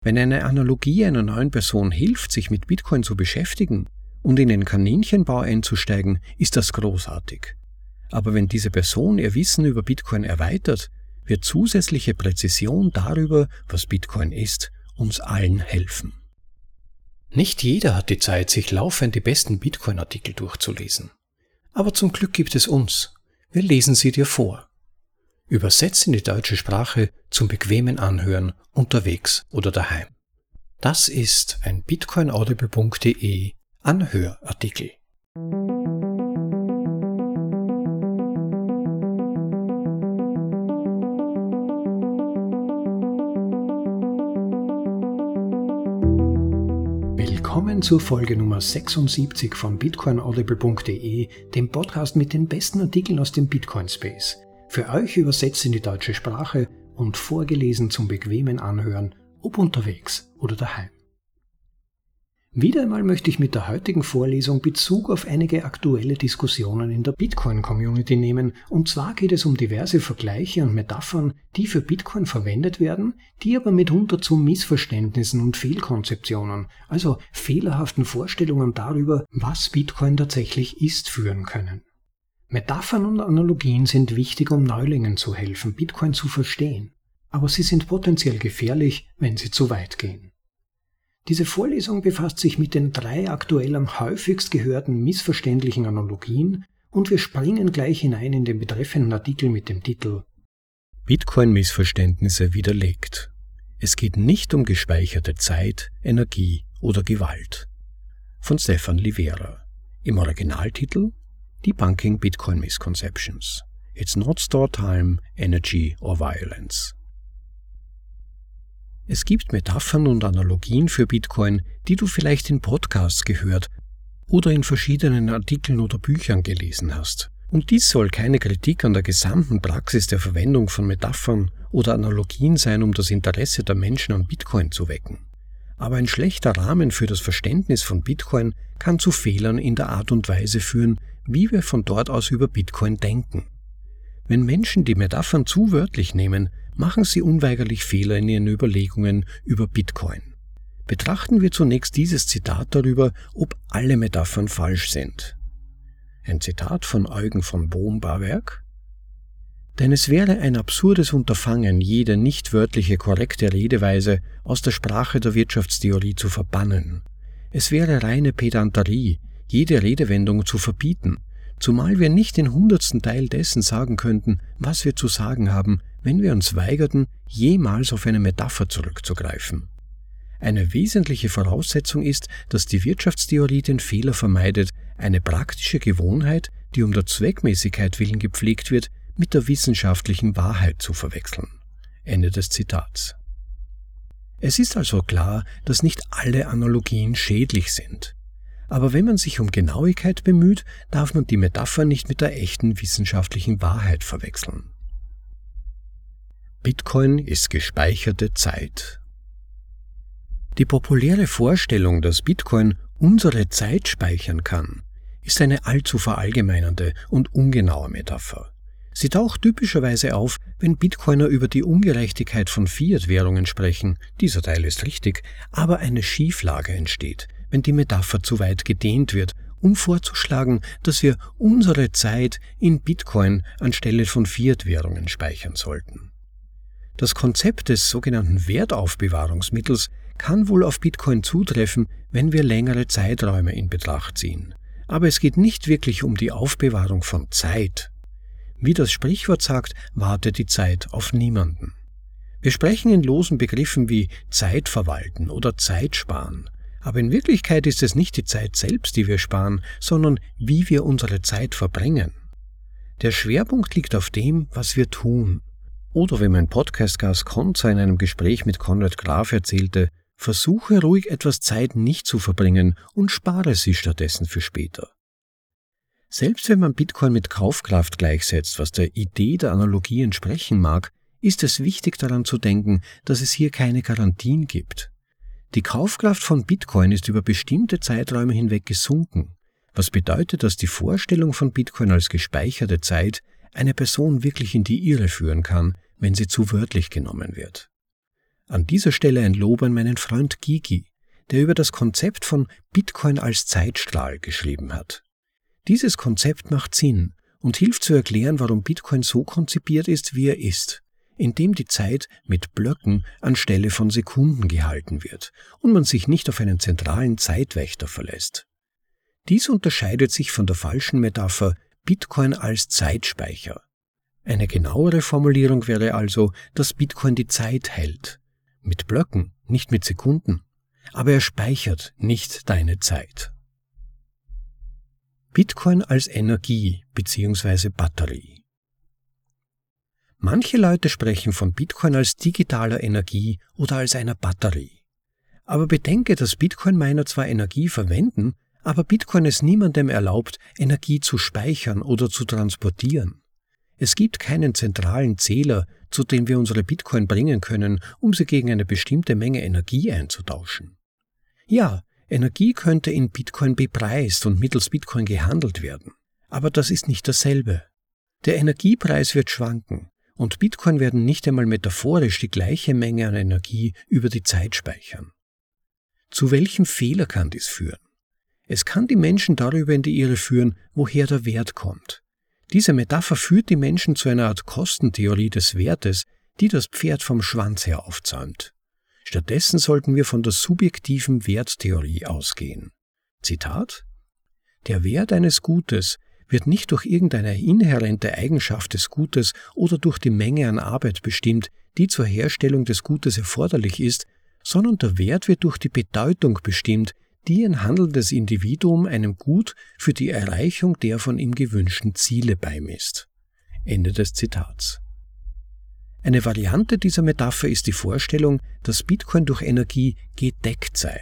Wenn eine Analogie einer neuen Person hilft, sich mit Bitcoin zu beschäftigen und in den Kaninchenbau einzusteigen, ist das großartig. Aber wenn diese Person ihr Wissen über Bitcoin erweitert, wird zusätzliche Präzision darüber, was Bitcoin ist, uns allen helfen. Nicht jeder hat die Zeit, sich laufend die besten Bitcoin-Artikel durchzulesen. Aber zum Glück gibt es uns. Wir lesen sie dir vor. Übersetzt in die deutsche Sprache zum bequemen Anhören unterwegs oder daheim. Das ist ein bitcoinaudible.de Anhörartikel. Willkommen zur Folge Nummer 76 von bitcoinaudible.de, dem Podcast mit den besten Artikeln aus dem Bitcoin Space. Für euch übersetzt in die deutsche Sprache und vorgelesen zum bequemen Anhören, ob unterwegs oder daheim. Wieder einmal möchte ich mit der heutigen Vorlesung Bezug auf einige aktuelle Diskussionen in der Bitcoin-Community nehmen, und zwar geht es um diverse Vergleiche und Metaphern, die für Bitcoin verwendet werden, die aber mitunter zu Missverständnissen und Fehlkonzeptionen, also fehlerhaften Vorstellungen darüber, was Bitcoin tatsächlich ist, führen können. Metaphern und Analogien sind wichtig, um Neulingen zu helfen, Bitcoin zu verstehen, aber sie sind potenziell gefährlich, wenn sie zu weit gehen. Diese Vorlesung befasst sich mit den drei aktuell am häufigst gehörten missverständlichen Analogien und wir springen gleich hinein in den betreffenden Artikel mit dem Titel Bitcoin-Missverständnisse widerlegt. Es geht nicht um gespeicherte Zeit, Energie oder Gewalt. Von Stefan Livera. Im Originaltitel Debunking Bitcoin Misconceptions. It's not store time, energy or violence. Es gibt Metaphern und Analogien für Bitcoin, die du vielleicht in Podcasts gehört oder in verschiedenen Artikeln oder Büchern gelesen hast. Und dies soll keine Kritik an der gesamten Praxis der Verwendung von Metaphern oder Analogien sein, um das Interesse der Menschen an Bitcoin zu wecken. Aber ein schlechter Rahmen für das Verständnis von Bitcoin kann zu Fehlern in der Art und Weise führen, wie wir von dort aus über Bitcoin denken. Wenn Menschen die Metaphern zu wörtlich nehmen, machen sie unweigerlich Fehler in ihren Überlegungen über Bitcoin. Betrachten wir zunächst dieses Zitat darüber, ob alle Metaphern falsch sind. Ein Zitat von Eugen von Bohm-Barwerk. Denn es wäre ein absurdes Unterfangen, jede nicht wörtliche korrekte Redeweise aus der Sprache der Wirtschaftstheorie zu verbannen. Es wäre reine Pedanterie, jede Redewendung zu verbieten, zumal wir nicht den hundertsten Teil dessen sagen könnten, was wir zu sagen haben, wenn wir uns weigerten, jemals auf eine Metapher zurückzugreifen. Eine wesentliche Voraussetzung ist, dass die Wirtschaftstheorie den Fehler vermeidet, eine praktische Gewohnheit, die um der Zweckmäßigkeit willen gepflegt wird, mit der wissenschaftlichen Wahrheit zu verwechseln. Ende des Zitats. Es ist also klar, dass nicht alle Analogien schädlich sind. Aber wenn man sich um Genauigkeit bemüht, darf man die Metapher nicht mit der echten wissenschaftlichen Wahrheit verwechseln. Bitcoin ist gespeicherte Zeit. Die populäre Vorstellung, dass Bitcoin unsere Zeit speichern kann, ist eine allzu verallgemeinernde und ungenaue Metapher. Sie taucht typischerweise auf, wenn Bitcoiner über die Ungerechtigkeit von Fiat-Währungen sprechen, dieser Teil ist richtig, aber eine Schieflage entsteht, wenn die Metapher zu weit gedehnt wird, um vorzuschlagen, dass wir unsere Zeit in Bitcoin anstelle von Fiat-Währungen speichern sollten. Das Konzept des sogenannten Wertaufbewahrungsmittels kann wohl auf Bitcoin zutreffen, wenn wir längere Zeiträume in Betracht ziehen. Aber es geht nicht wirklich um die Aufbewahrung von Zeit. Wie das Sprichwort sagt, wartet die Zeit auf niemanden. Wir sprechen in losen Begriffen wie Zeit verwalten oder Zeit sparen, aber in Wirklichkeit ist es nicht die Zeit selbst, die wir sparen, sondern wie wir unsere Zeit verbringen. Der Schwerpunkt liegt auf dem, was wir tun. Oder wie mein Podcast-Gast Konza in einem Gespräch mit Konrad Graf erzählte, versuche ruhig etwas Zeit nicht zu verbringen und spare sie stattdessen für später. Selbst wenn man Bitcoin mit Kaufkraft gleichsetzt, was der Idee der Analogie entsprechen mag, ist es wichtig daran zu denken, dass es hier keine Garantien gibt. Die Kaufkraft von Bitcoin ist über bestimmte Zeiträume hinweg gesunken, was bedeutet, dass die Vorstellung von Bitcoin als gespeicherte Zeit eine Person wirklich in die Irre führen kann, wenn sie zu wörtlich genommen wird. An dieser Stelle ein Lob an meinen Freund Gigi, der über das Konzept von Bitcoin als Zeitstrahl geschrieben hat. Dieses Konzept macht Sinn und hilft zu erklären, warum Bitcoin so konzipiert ist, wie er ist, indem die Zeit mit Blöcken anstelle von Sekunden gehalten wird und man sich nicht auf einen zentralen Zeitwächter verlässt. Dies unterscheidet sich von der falschen Metapher Bitcoin als Zeitspeicher. Eine genauere Formulierung wäre also, dass Bitcoin die Zeit hält. Mit Blöcken, nicht mit Sekunden. Aber er speichert nicht deine Zeit. Bitcoin als Energie bzw. Batterie. Manche Leute sprechen von Bitcoin als digitaler Energie oder als einer Batterie. Aber bedenke, dass Bitcoin-Miner zwar Energie verwenden, aber Bitcoin es niemandem erlaubt, Energie zu speichern oder zu transportieren. Es gibt keinen zentralen Zähler, zu dem wir unsere Bitcoin bringen können, um sie gegen eine bestimmte Menge Energie einzutauschen. Ja, Energie könnte in Bitcoin bepreist und mittels Bitcoin gehandelt werden. Aber das ist nicht dasselbe. Der Energiepreis wird schwanken und Bitcoin werden nicht einmal metaphorisch die gleiche Menge an Energie über die Zeit speichern. Zu welchem Fehler kann dies führen? Es kann die Menschen darüber in die Irre führen, woher der Wert kommt. Diese Metapher führt die Menschen zu einer Art Kostentheorie des Wertes, die das Pferd vom Schwanz her aufzäumt. Stattdessen sollten wir von der subjektiven Werttheorie ausgehen. Zitat Der Wert eines Gutes wird nicht durch irgendeine inhärente Eigenschaft des Gutes oder durch die Menge an Arbeit bestimmt, die zur Herstellung des Gutes erforderlich ist, sondern der Wert wird durch die Bedeutung bestimmt, die ein handelndes Individuum einem Gut für die Erreichung der von ihm gewünschten Ziele beimisst. Ende des Zitats. Eine Variante dieser Metapher ist die Vorstellung, dass Bitcoin durch Energie gedeckt sei.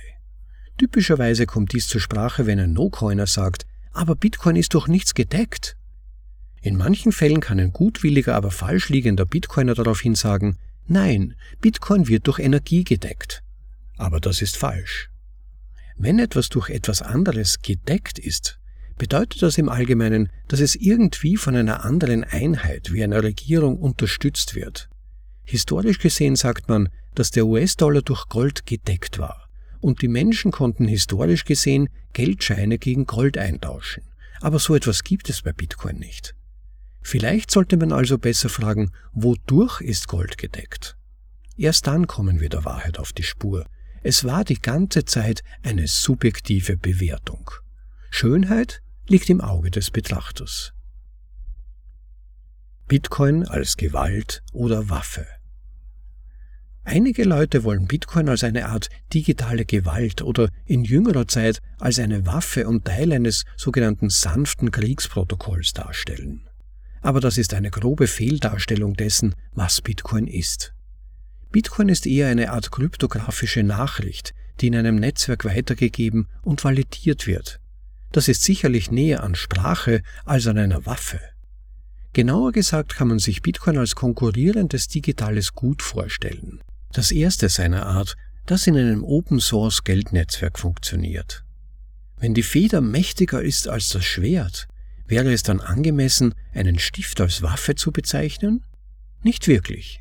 Typischerweise kommt dies zur Sprache, wenn ein No-Coiner sagt, aber Bitcoin ist durch nichts gedeckt. In manchen Fällen kann ein gutwilliger, aber falsch liegender Bitcoiner daraufhin sagen, nein, Bitcoin wird durch Energie gedeckt. Aber das ist falsch. Wenn etwas durch etwas anderes gedeckt ist, bedeutet das im Allgemeinen, dass es irgendwie von einer anderen Einheit wie einer Regierung unterstützt wird. Historisch gesehen sagt man, dass der US-Dollar durch Gold gedeckt war und die Menschen konnten historisch gesehen Geldscheine gegen Gold eintauschen. Aber so etwas gibt es bei Bitcoin nicht. Vielleicht sollte man also besser fragen, wodurch ist Gold gedeckt? Erst dann kommen wir der Wahrheit auf die Spur, es war die ganze Zeit eine subjektive Bewertung. Schönheit liegt im Auge des Betrachters. Bitcoin als Gewalt oder Waffe. Einige Leute wollen Bitcoin als eine Art digitale Gewalt oder in jüngerer Zeit als eine Waffe und Teil eines sogenannten sanften Kriegsprotokolls darstellen. Aber das ist eine grobe Fehldarstellung dessen, was Bitcoin ist. Bitcoin ist eher eine Art kryptografische Nachricht, die in einem Netzwerk weitergegeben und validiert wird. Das ist sicherlich näher an Sprache als an einer Waffe. Genauer gesagt kann man sich Bitcoin als konkurrierendes digitales Gut vorstellen. Das erste seiner Art, das in einem Open-Source Geldnetzwerk funktioniert. Wenn die Feder mächtiger ist als das Schwert, wäre es dann angemessen, einen Stift als Waffe zu bezeichnen? Nicht wirklich.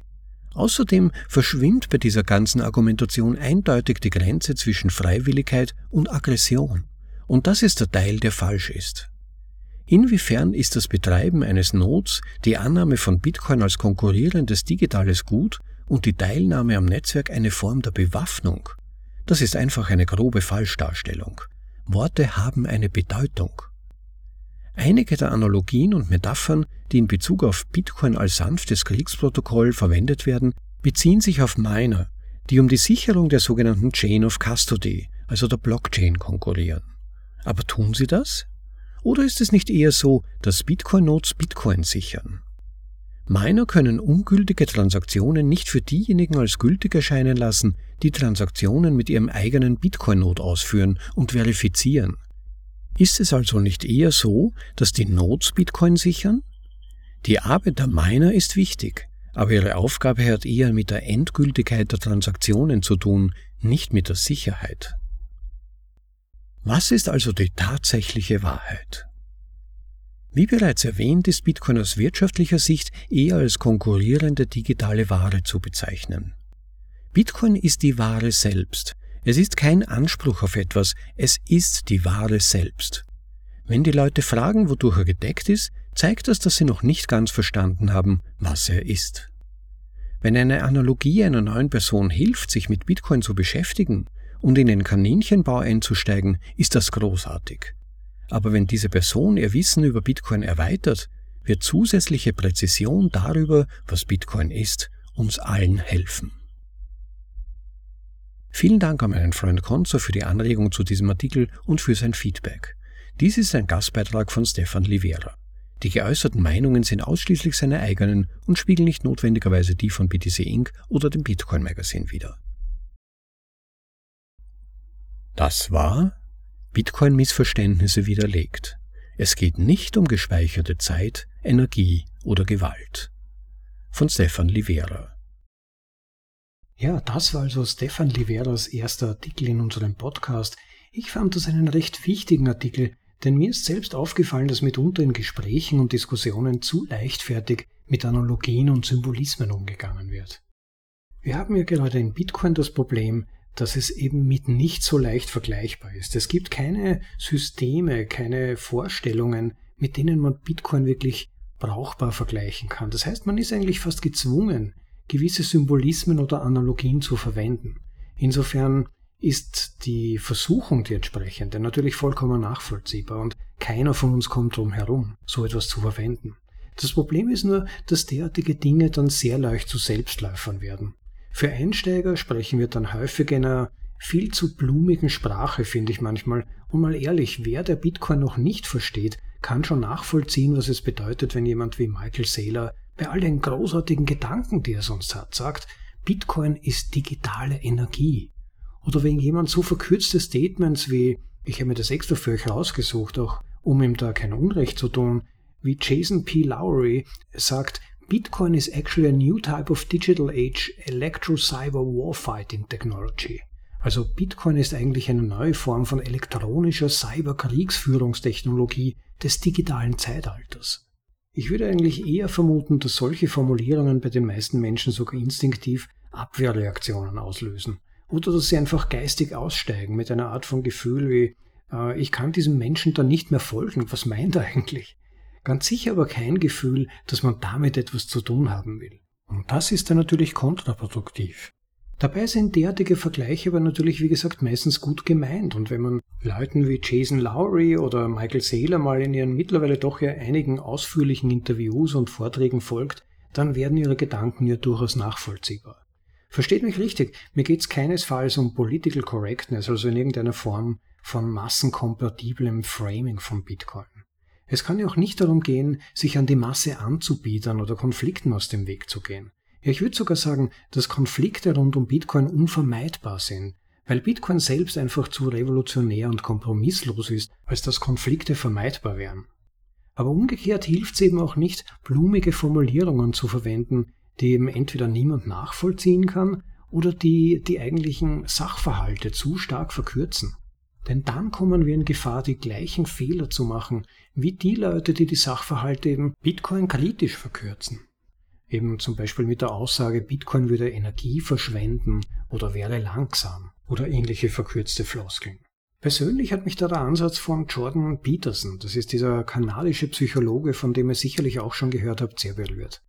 Außerdem verschwimmt bei dieser ganzen Argumentation eindeutig die Grenze zwischen Freiwilligkeit und Aggression. Und das ist der Teil, der falsch ist. Inwiefern ist das Betreiben eines Nodes, die Annahme von Bitcoin als konkurrierendes digitales Gut und die Teilnahme am Netzwerk eine Form der Bewaffnung? Das ist einfach eine grobe Falschdarstellung. Worte haben eine Bedeutung. Einige der Analogien und Metaphern, die in Bezug auf Bitcoin als sanftes Kriegsprotokoll verwendet werden, beziehen sich auf Miner, die um die Sicherung der sogenannten Chain of Custody, also der Blockchain, konkurrieren. Aber tun sie das? Oder ist es nicht eher so, dass Bitcoin-Nodes Bitcoin sichern? Miner können ungültige Transaktionen nicht für diejenigen als gültig erscheinen lassen, die Transaktionen mit ihrem eigenen Bitcoin-Node ausführen und verifizieren. Ist es also nicht eher so, dass die Nodes Bitcoin sichern? Die Arbeit der Miner ist wichtig, aber ihre Aufgabe hat eher mit der Endgültigkeit der Transaktionen zu tun, nicht mit der Sicherheit. Was ist also die tatsächliche Wahrheit? Wie bereits erwähnt, ist Bitcoin aus wirtschaftlicher Sicht eher als konkurrierende digitale Ware zu bezeichnen. Bitcoin ist die Ware selbst. Es ist kein Anspruch auf etwas, es ist die Ware selbst. Wenn die Leute fragen, wodurch er gedeckt ist, zeigt das, dass sie noch nicht ganz verstanden haben, was er ist. Wenn eine Analogie einer neuen Person hilft, sich mit Bitcoin zu beschäftigen und in den Kaninchenbau einzusteigen, ist das großartig. Aber wenn diese Person ihr Wissen über Bitcoin erweitert, wird zusätzliche Präzision darüber, was Bitcoin ist, uns allen helfen. Vielen Dank an meinen Freund Konzo für die Anregung zu diesem Artikel und für sein Feedback. Dies ist ein Gastbeitrag von Stefan Livera. Die geäußerten Meinungen sind ausschließlich seine eigenen und spiegeln nicht notwendigerweise die von BTC Inc. oder dem Bitcoin Magazine wider. Das war Bitcoin-Missverständnisse widerlegt. Es geht nicht um gespeicherte Zeit, Energie oder Gewalt. Von Stefan Livera. Ja, das war also Stefan Liveras erster Artikel in unserem Podcast. Ich fand das einen recht wichtigen Artikel, denn mir ist selbst aufgefallen, dass mitunter in Gesprächen und Diskussionen zu leichtfertig mit Analogien und Symbolismen umgegangen wird. Wir haben ja gerade in Bitcoin das Problem, dass es eben mit nicht so leicht vergleichbar ist. Es gibt keine Systeme, keine Vorstellungen, mit denen man Bitcoin wirklich brauchbar vergleichen kann. Das heißt, man ist eigentlich fast gezwungen, gewisse Symbolismen oder Analogien zu verwenden. Insofern ist die Versuchung, die entsprechende, natürlich vollkommen nachvollziehbar und keiner von uns kommt drum herum, so etwas zu verwenden. Das Problem ist nur, dass derartige Dinge dann sehr leicht zu Selbstläufern werden. Für Einsteiger sprechen wir dann häufig in einer viel zu blumigen Sprache, finde ich manchmal. Und mal ehrlich, wer der Bitcoin noch nicht versteht, kann schon nachvollziehen, was es bedeutet, wenn jemand wie Michael Saylor bei all den großartigen Gedanken, die er sonst hat, sagt, Bitcoin ist digitale Energie. Oder wenn jemand so verkürzte Statements wie, ich habe mir das extra für euch rausgesucht, auch um ihm da kein Unrecht zu tun, wie Jason P. Lowry sagt, Bitcoin is actually a new type of digital age electro-cyber warfighting technology. Also Bitcoin ist eigentlich eine neue Form von elektronischer Cyberkriegsführungstechnologie des digitalen Zeitalters. Ich würde eigentlich eher vermuten, dass solche Formulierungen bei den meisten Menschen sogar instinktiv Abwehrreaktionen auslösen. Oder dass sie einfach geistig aussteigen mit einer Art von Gefühl wie, äh, ich kann diesem Menschen dann nicht mehr folgen, was meint er eigentlich? Ganz sicher aber kein Gefühl, dass man damit etwas zu tun haben will. Und das ist dann natürlich kontraproduktiv. Dabei sind derartige Vergleiche aber natürlich, wie gesagt, meistens gut gemeint. Und wenn man Leuten wie Jason Lowry oder Michael Saylor mal in ihren mittlerweile doch ja einigen ausführlichen Interviews und Vorträgen folgt, dann werden ihre Gedanken ja durchaus nachvollziehbar. Versteht mich richtig, mir geht es keinesfalls um Political Correctness, also in irgendeiner Form von massenkompatiblem Framing von Bitcoin. Es kann ja auch nicht darum gehen, sich an die Masse anzubiedern oder Konflikten aus dem Weg zu gehen. Ja, ich würde sogar sagen, dass Konflikte rund um Bitcoin unvermeidbar sind, weil Bitcoin selbst einfach zu revolutionär und kompromisslos ist, als dass Konflikte vermeidbar wären. Aber umgekehrt hilft es eben auch nicht, blumige Formulierungen zu verwenden, die eben entweder niemand nachvollziehen kann oder die die eigentlichen Sachverhalte zu stark verkürzen. Denn dann kommen wir in Gefahr, die gleichen Fehler zu machen, wie die Leute, die die Sachverhalte eben Bitcoin kritisch verkürzen. Eben zum Beispiel mit der Aussage, Bitcoin würde Energie verschwenden oder wäre langsam oder ähnliche verkürzte Floskeln. Persönlich hat mich da der Ansatz von Jordan Peterson, das ist dieser kanadische Psychologe, von dem ihr sicherlich auch schon gehört habt, sehr berührt.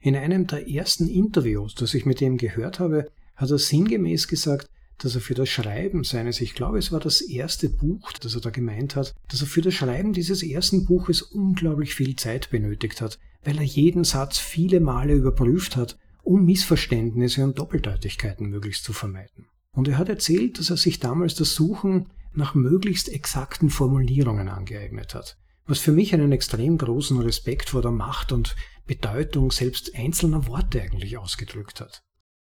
In einem der ersten Interviews, das ich mit ihm gehört habe, hat er sinngemäß gesagt, dass er für das Schreiben seines, ich glaube es war das erste Buch, das er da gemeint hat, dass er für das Schreiben dieses ersten Buches unglaublich viel Zeit benötigt hat, weil er jeden Satz viele Male überprüft hat, um Missverständnisse und Doppeldeutigkeiten möglichst zu vermeiden. Und er hat erzählt, dass er sich damals das Suchen nach möglichst exakten Formulierungen angeeignet hat, was für mich einen extrem großen Respekt vor der Macht und Bedeutung selbst einzelner Worte eigentlich ausgedrückt hat.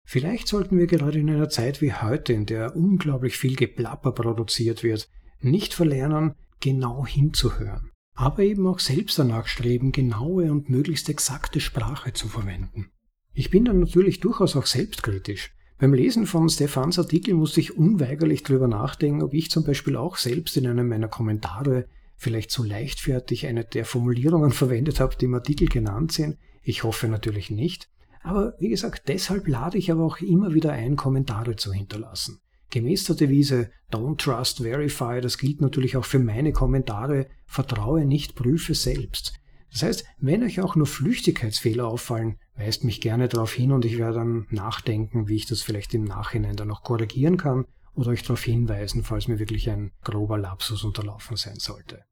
Vielleicht sollten wir gerade in einer Zeit wie heute, in der unglaublich viel Geplapper produziert wird, nicht verlernen, genau hinzuhören, aber eben auch selbst danach streben, genaue und möglichst exakte Sprache zu verwenden. Ich bin dann natürlich durchaus auch selbstkritisch. Beim Lesen von Stefans Artikel musste ich unweigerlich darüber nachdenken, ob ich zum Beispiel auch selbst in einem meiner Kommentare vielleicht so leichtfertig eine der Formulierungen verwendet habe, die im Artikel genannt sind. Ich hoffe natürlich nicht. Aber wie gesagt, deshalb lade ich aber auch immer wieder ein, Kommentare zu hinterlassen. Gemäß der Devise Don't Trust Verify, das gilt natürlich auch für meine Kommentare, vertraue nicht, prüfe selbst. Das heißt, wenn euch auch nur Flüchtigkeitsfehler auffallen, weist mich gerne darauf hin und ich werde dann nachdenken, wie ich das vielleicht im Nachhinein dann noch korrigieren kann oder euch darauf hinweisen, falls mir wirklich ein grober Lapsus unterlaufen sein sollte.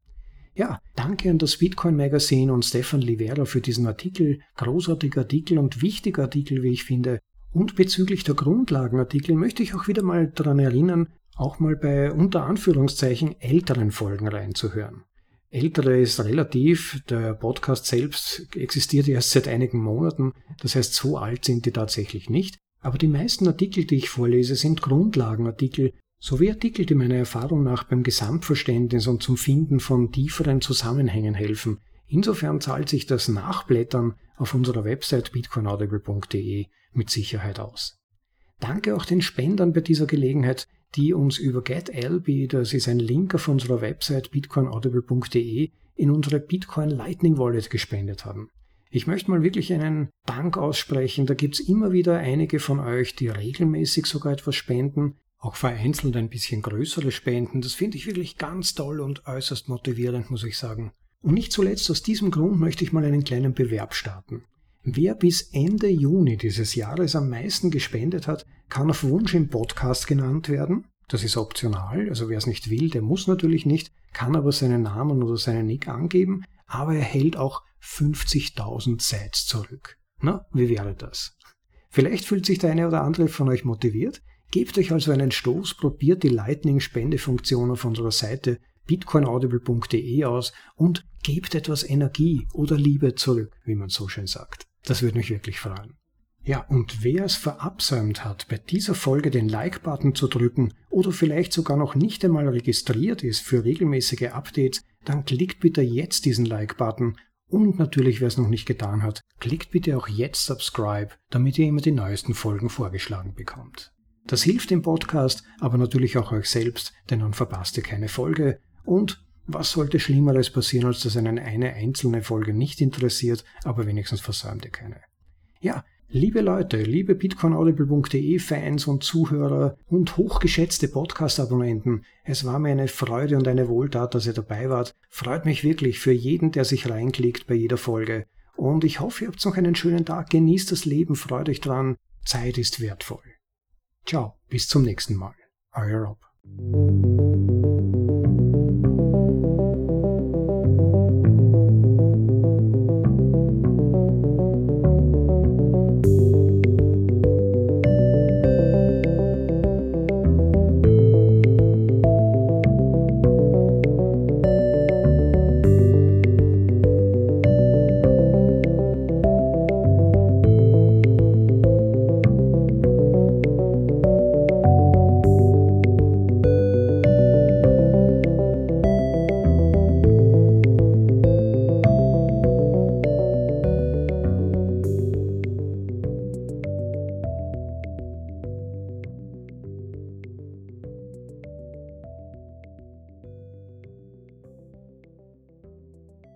Ja, danke an das Bitcoin Magazine und Stefan Livera für diesen Artikel. Großartiger Artikel und wichtiger Artikel, wie ich finde. Und bezüglich der Grundlagenartikel möchte ich auch wieder mal daran erinnern, auch mal bei unter Anführungszeichen älteren Folgen reinzuhören. Ältere ist relativ, der Podcast selbst existiert erst seit einigen Monaten, das heißt so alt sind die tatsächlich nicht, aber die meisten Artikel, die ich vorlese, sind Grundlagenartikel, sowie Artikel, die meiner Erfahrung nach beim Gesamtverständnis und zum Finden von tieferen Zusammenhängen helfen. Insofern zahlt sich das Nachblättern auf unserer Website bitcoinaudible.de mit Sicherheit aus. Danke auch den Spendern bei dieser Gelegenheit, die uns über GetLB, das ist ein Link auf unserer Website bitcoinaudible.de, in unsere Bitcoin Lightning Wallet gespendet haben. Ich möchte mal wirklich einen Dank aussprechen. Da gibt's immer wieder einige von euch, die regelmäßig sogar etwas spenden auch vereinzelt ein bisschen größere Spenden. Das finde ich wirklich ganz toll und äußerst motivierend, muss ich sagen. Und nicht zuletzt aus diesem Grund möchte ich mal einen kleinen Bewerb starten. Wer bis Ende Juni dieses Jahres am meisten gespendet hat, kann auf Wunsch im Podcast genannt werden. Das ist optional, also wer es nicht will, der muss natürlich nicht, kann aber seinen Namen oder seinen Nick angeben, aber er hält auch 50.000 Sites zurück. Na, wie wäre das? Vielleicht fühlt sich der eine oder andere von euch motiviert. Gebt euch also einen Stoß, probiert die Lightning-Spendefunktion auf unserer Seite bitcoinaudible.de aus und gebt etwas Energie oder Liebe zurück, wie man so schön sagt. Das würde mich wirklich freuen. Ja, und wer es verabsäumt hat, bei dieser Folge den Like-Button zu drücken oder vielleicht sogar noch nicht einmal registriert ist für regelmäßige Updates, dann klickt bitte jetzt diesen Like-Button und natürlich, wer es noch nicht getan hat, klickt bitte auch jetzt Subscribe, damit ihr immer die neuesten Folgen vorgeschlagen bekommt. Das hilft dem Podcast, aber natürlich auch euch selbst, denn dann verpasst ihr keine Folge. Und was sollte Schlimmeres passieren, als dass einen eine einzelne Folge nicht interessiert, aber wenigstens versäumt ihr keine. Ja, liebe Leute, liebe bitcoinaudible.de Fans und Zuhörer und hochgeschätzte Podcast-Abonnenten, es war mir eine Freude und eine Wohltat, dass ihr dabei wart. Freut mich wirklich für jeden, der sich reinklickt bei jeder Folge. Und ich hoffe, ihr habt noch einen schönen Tag, genießt das Leben, freut euch dran. Zeit ist wertvoll. Ciao, bis zum nächsten Mal. Euer Rob.